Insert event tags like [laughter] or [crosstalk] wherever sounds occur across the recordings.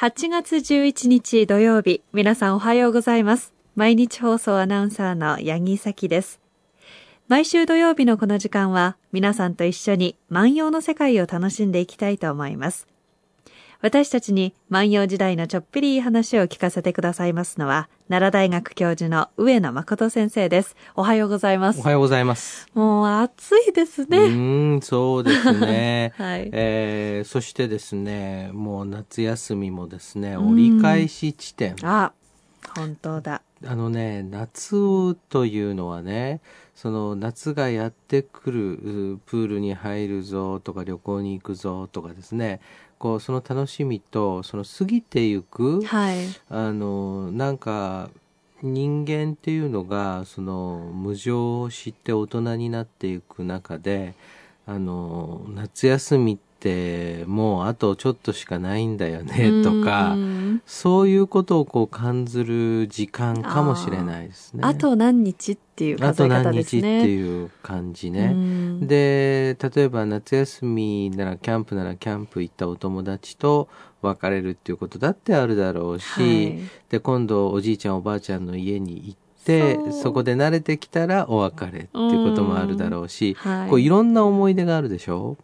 8月11日土曜日、皆さんおはようございます。毎日放送アナウンサーの八木咲です。毎週土曜日のこの時間は、皆さんと一緒に万葉の世界を楽しんでいきたいと思います。私たちに万葉時代のちょっぴりいい話を聞かせてくださいますのは、奈良大学教授の上野誠先生です。おはようございますお。はようございます。もう暑いですうね。ーん、そうですね。[laughs] はいえーそしてですね、もう夏休みもですね、うん折り返し地点。あ、本当だ。あのね、夏というのはね、その夏がやってくる、うプールに入るぞとか旅行に行くぞとかですね、こう、その楽しみと、その過ぎてゆく、はい。あのなんか人間っていうのがその無常を知って大人になっていく中であの夏休みってもうあとちょっとしかないんだよねとかうんそういうことをこう感じる時間かもしれないですね。あと何日っていうあと数え方何日ってですね。いう感じね。うん。で例えば夏休みならキャンプならキャンプ行ったお友達と別れるっていうことだってあるだろうし、はい。で今度おじいちゃんおばあちゃんの家に行ってそこで慣れてきたらお別れっていうこともあるだろうし、はい。こういろんな思い出があるでしょ？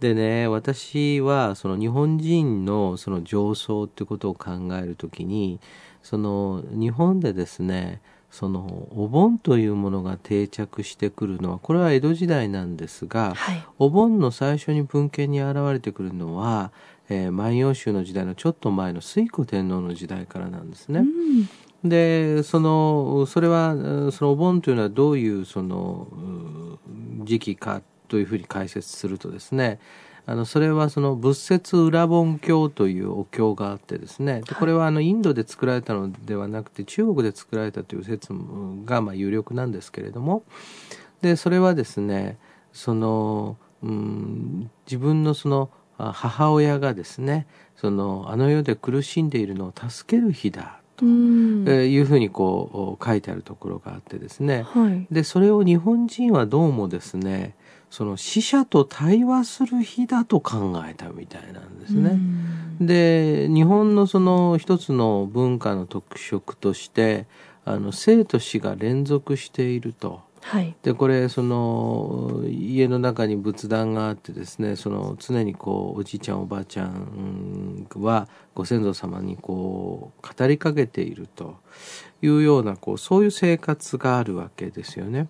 でね私はその日本人のその上層ってことを考えるときにその日本でですねそのお盆というものが定着してくるのはこれは江戸時代なんですが、はい。お盆の最初に文献に現れてくるのは、えー万葉集の時代のちょっと前の推古天皇の時代からなんですね。うんでそのそれはうんそのお盆というのはどういうそのう時期かというふうに解説するとですねあのそれはその仏説裏盆経というお経があってですねでこれはあのインドで作られたのではなくて中国で作られたという説がまあ有力なんですけれどもでそれはですねその、うん、自分のそのあ母親がですねそのあの世で苦しんでいるのを助ける日だと、いうふうにこう書いてあるところがあってですねはい。でそれを日本人はどうもですねその死者と対話する日だと考えたみたいなんですね。うんで日本のその一つの文化の特色としてあの生と死が連続していると。はい。でこれその家の中に仏壇があってですねその常にこうおじいちゃんおばあちゃんはご先祖様にこう語りかけているというようなこうそういう生活があるわけですよね。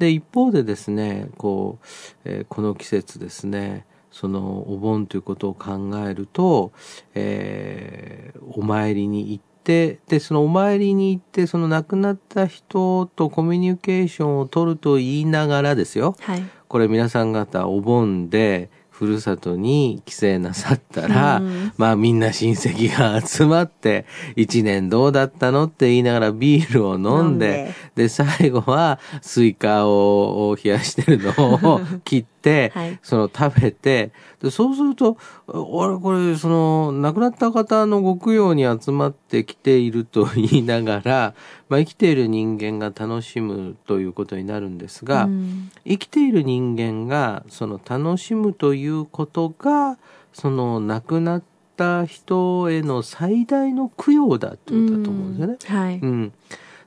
で一方でですねこう、えーこの季節ですねそのお盆ということを考えると、えーお参りに行ってでそのお参りに行ってその亡くなった人とコミュニケーションを取ると言いながらですよはい。これ皆さん方お盆でふるさとに帰省なさったら、うん。まあみんな親戚が集まって一年どうだったのって言いながらビールを飲んで飲んで。で最後はスイカを冷やしてるのを切って、はいその食べてでそうするとあれこれその亡くなった方のご供養に集まってきていると言いながら、[laughs] まあ、生きている人間が楽しむということになるんですが、うん生きている人間がその楽しむということがその亡くなった人への最大の供養だってことだと思うんですよね。はい。うん、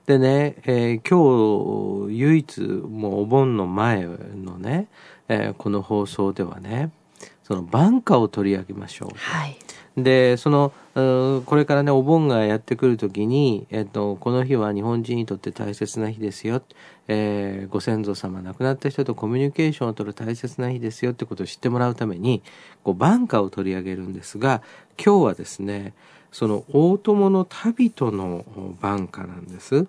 でね、えー今日唯一もうお盆の前のね、えーこの放送ではねその晩歌を取り上げましょう。はい。でそのこれからねお盆がやってくる時に、えっと、この日は日本人にとって大切な日ですよ、えーご先祖様亡くなった人とコミュニケーションを取る大切な日ですよってことを知ってもらうためにこう晩歌を取り上げるんですが今日はですねその大友の旅人の晩歌なんです。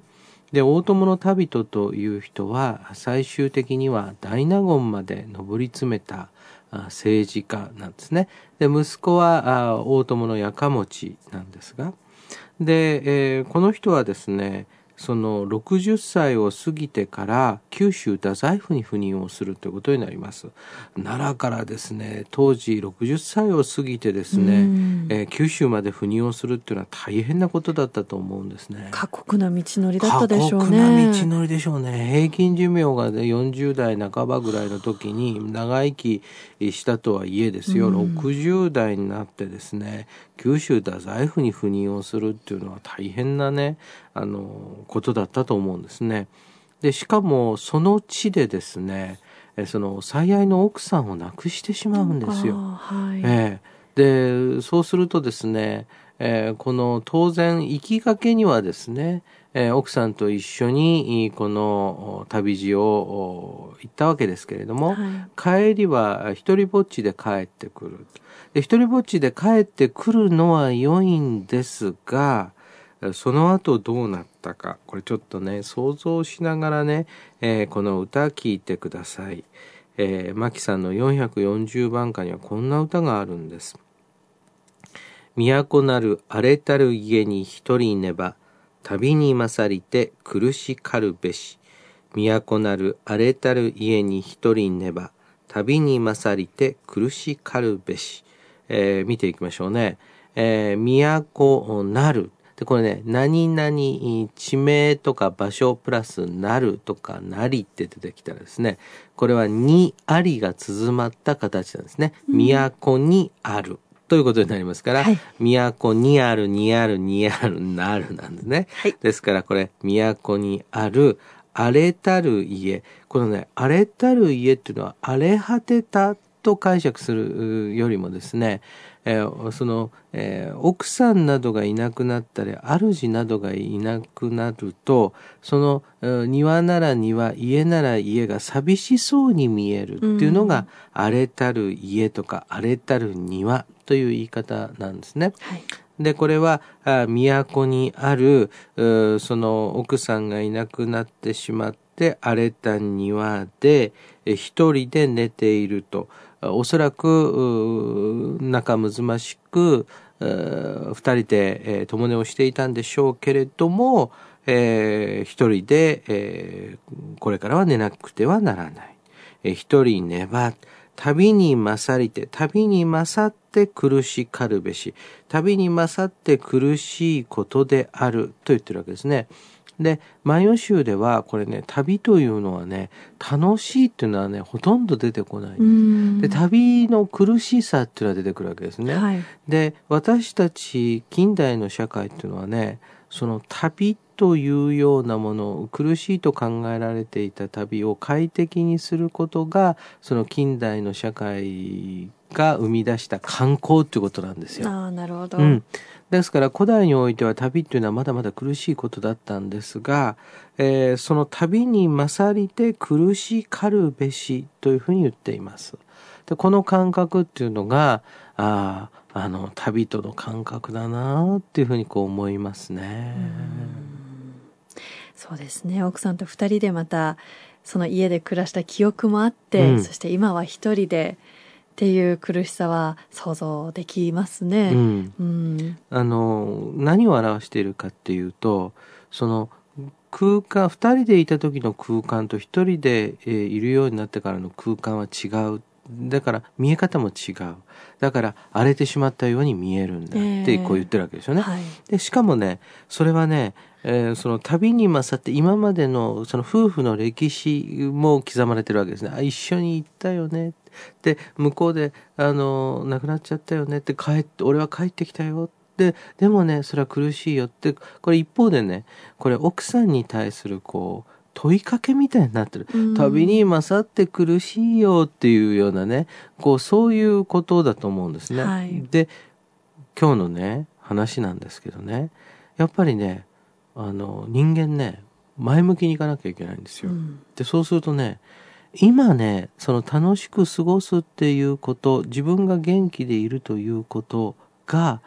で大友の旅人という人は最終的には大納言まで上り詰めた政治家なんですね。で息子は大友のやかもちなんですがで、えーこの人はですねその60歳を過ぎてから九州太宰府に赴任をするということになります。奈良からですね当時60歳を過ぎてですね、えー、九州まで赴任をするっていうのは大変なことだったと思うんですね。過酷な道のりだったでしょうね。過酷な道のりでしょうね。平均寿命が、ね、40代半ばぐらいの時に長生きしたとはいえですよ、うん、60代になってですね九州太宰府に赴任をするっていうのは大変なねあのことだったと思うんですね。でしかもその地でですねその最愛の奥さんを亡くしてしまうんですよ。はい、えー、でそうするとですね、えー、この当然行きがけにはですね、えー、奥さんと一緒にこの旅路を行ったわけですけれども、はい、帰りは一人ぼっちで帰ってくる。で一人ぼっちで帰ってくるのは良いんですが、その後どうなったか、これちょっとね、想像しながらね、えー、この歌聞いてください。えー、マキさんの440番歌にはこんな歌があるんです。都なる荒れたる家に一人ねば、旅に勝りて苦しかるべし。都なる荒れたる家に一人ねば、旅に勝りて苦しかるべし。えー、見ていきましょうね。えー、都なる。で、これね、何々、地名とか場所プラスなるとかなりって出てきたらですね、これはにありが綴まった形なんですね。都にある。ということになりますから、はい、都にある、にある、にある、なるなんですね。はい、ですからこれ、都にある、荒れたる家。このね、荒れたる家っていうのは、荒れ果てたと解釈するよりもですね、えー、その、えー、奥さんなどがいなくなったり主などがいなくなるとその、えー、庭なら庭家なら家が寂しそうに見えるっていうのが、うん、荒れたる家とか荒れたる庭という言い方なんですね。はいで、これは、あ都にある、その奥さんがいなくなってしまって、荒れた庭で、一人で寝ていると。おそらく仲睦ましく二人で、えー、共寝をしていたんでしょうけれども、えー、一人で、えー、これからは寝なくてはならない。えー、一人ねば、旅に勝りて、旅に勝って苦しかるべし、旅に勝って苦しいことであると言ってるわけですね。で、万葉集ではこれね、旅というのはね、楽しいっていうのはね、ほとんど出てこないんで旅の苦しさっていうのは出てくるわけですね。はい、で、私たち近代の社会っていうのはね、その旅というようなものを苦しいと考えられていた旅を快適にすることがその近代の社会が生み出した観光っていうことなんですよ。あなるほど、うん、ですから古代においては旅っていうのはまだまだ苦しいことだったんですが、えー、その旅に勝りて苦しかるべしというふうに言っています。でこの感覚っていうのがああの旅との感覚だなっていうふうにこう思いますね。そうですね。奥さんと2人でまたその家で暮らした記憶もあって、うん、そして今は一人でっていう苦しさは想像できますね。うん、うん、あの何を表しているかっていうとその空間2人でいた時の空間と1人で、えー、いるようになってからの空間は違うだから見え方も違うだから荒れてしまったように見えるんだってこう言ってるわけですよね。えーはい、でしかもねそれはねえー、その旅に勝って今までのその夫婦の歴史も刻まれてるわけですね。あ一緒に行ったよね。で向こうであの亡くなっちゃったよねって帰って俺は帰ってきたよででもねそれは苦しいよってこれ一方でねこれ奥さんに対するこう問いかけみたいになってる、旅に勝って苦しいよっていうようなねこうそういうことだと思うんですね。はい、で今日のね話なんですけどねやっぱりねあの人間ね前向きにいかなきゃいけないんですよ。うん、でそうするとね今ねその楽しく過ごすっていうこと自分が元気でいるということが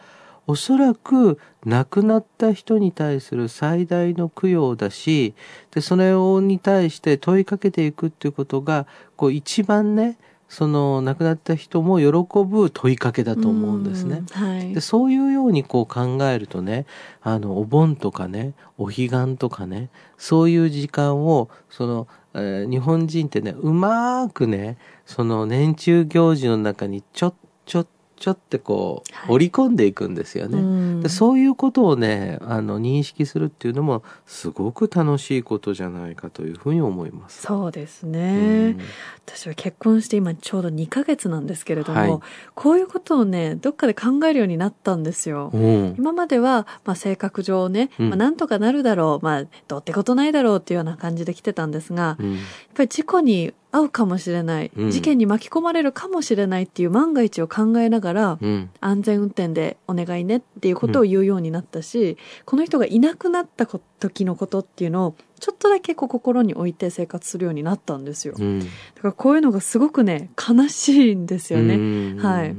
おそらく亡くなった人に対する最大の供養だしでそれに対して問いかけていくっていうことがこう一番ねその亡くなった人も喜ぶ問いかけだと思うんですね。はいでそういうようにこう考えるとねあのお盆とかねお彼岸とかねそういう時間をその、えー日本人ってねうまーくねその年中行事の中にちょっちょっちょってこう、はい。織り込んでいくんですよね。うん。でそういうことをねあの認識するっていうのもすごく楽しいことじゃないかというふうに思います。そうですうね、ん。私は結婚して今ちょうど2ヶ月なんですけれども、はい。こういうことをねどっかで考えるようになったんですよ。うん。今までは、まあ、性格上ね、うん。まあ、なんとかなるだろう、まあ、どうってことないだろうっていうような感じで来てたんですが、やっうんぱり事故に遭うかもしれない、うん。事件に巻き込まれるかもしれないっていう万が一を考えながら、うん。安全運転でお願いねっていうことを言うようになったし、この人がいなくなったこ時のことっていうのをちょっとだけこう心に置いて生活するようになったんですよ。だうん。からこういうのがすごくね悲しいんですよね。うん。はい。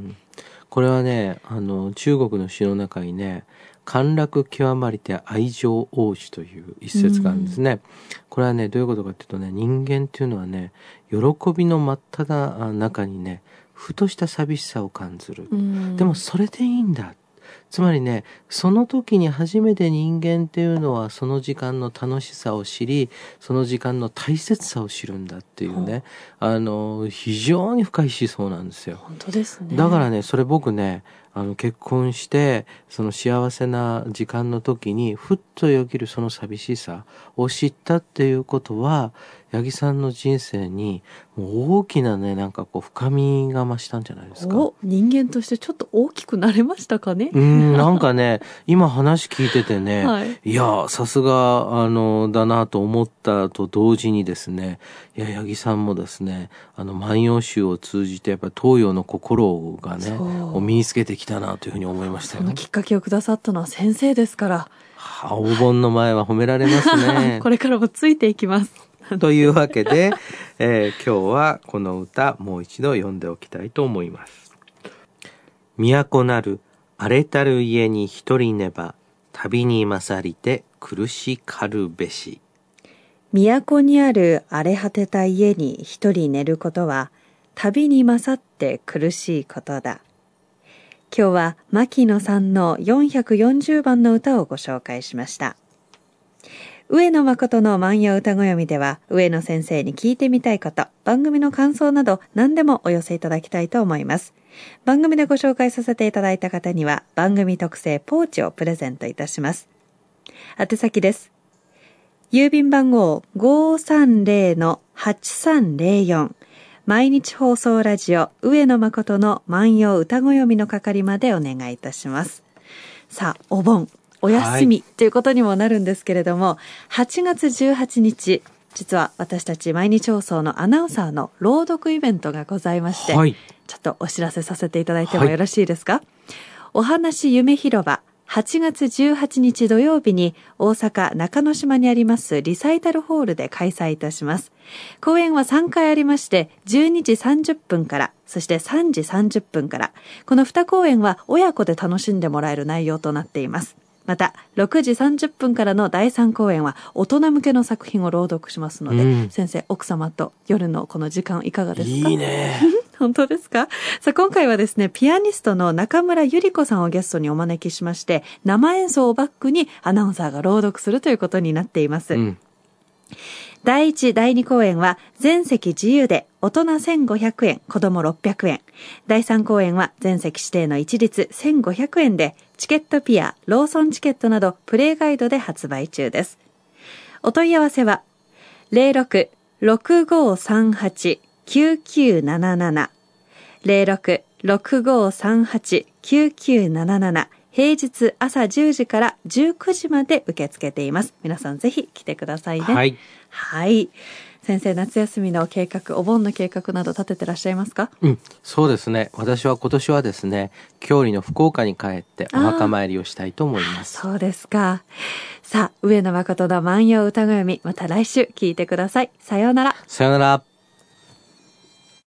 これはねあの中国の詩の中にね「陥落極まりて愛情応酬」という一節があるんですね。これはねどういうことかっていうとね人間っていうのはね喜びの真っ只中にねふとした寂しさを感じる。うんでもそれでいいんだ。つまりねその時に初めて人間っていうのはその時間の楽しさを知りその時間の大切さを知るんだっていうねあの非常に深い思想なんですよ。本当ですね。だからねそれ僕ねあの結婚してその幸せな時間の時にふっとよぎるその寂しさを知ったっていうことは八木さんの人生に大きなねなんかこう深みが増したんじゃないですか。お人間としてちょっと大きくなれましたかね？うん、なんかね、今話聞いててね、[laughs] はいい、や、さすが、あの、だなと思ったと同時にですね、いや、八木さんもですね、あの、万葉集を通じて、やっぱり東洋の心がね、を身につけてきたなというふうに思いましたよその。きっかけをくださったのは先生ですから、はお盆の前は褒められますね [laughs] こ。れからもついていきます。[laughs] というわけで、えー今日はこの歌、もう一度読んでおきたいと思います。都なる荒れたる家に一人ねば、旅に勝りて苦しかるべし。都にある荒れ果てた家に一人寝ることは、旅に勝って苦しいことだ。今日は牧野さんの440番の歌をご紹介しました。上野誠の万葉歌ご読みでは、上野先生に聞いてみたいこと、番組の感想など何でもお寄せいただきたいと思います。番組でご紹介させていただいた方には、番組特製ポーチをプレゼントいたします。宛先です。郵便番号530-8304毎日放送ラジオ上野誠の万葉歌ご読みの係までお願いいたします。さあ、お盆、お休みということにもなるんですけれども、8月18日、実は私たち毎日放送のアナウンサーの朗読イベントがございまして、はい。ちょっとお知らせさせていただいてもはいよろしいですか、お話夢広場8月18日土曜日に大阪中之島にありますリサイタルホールで開催いたします。公演は3回ありまして、12時30分から、そして3時30分から、この2公演は親子で楽しんでもらえる内容となっています。また、6時30分からの第3公演は大人向けの作品を朗読しますので、うん先生、奥様と夜のこの時間いかがですか？いいね。[laughs] 本当ですか？さあ、今回はですね、ピアニストの中村ゆり子さんをゲストにお招きしまして、生演奏をバックにアナウンサーが朗読するということになっています。うん。第1、第2公演は全席自由で大人1500円、子供600円。第3公演は全席指定の一律1500円で、チケットピア、ローソンチケットなどプレイガイドで発売中です。お問い合わせは、06-6538-9977 06-6538-9977平日朝10時から19時まで受け付けています。皆さんぜひ来てくださいね。はい。はい。先生、夏休みの計画、お盆の計画など立ててらっしゃいますか？うん。そうですね。私は今年はですね、郷里の福岡に帰ってお墓参りをしたいと思います。そうですか。さあ、上野誠の万葉歌ご読み、また来週聞いてください。さようなら。さよなら。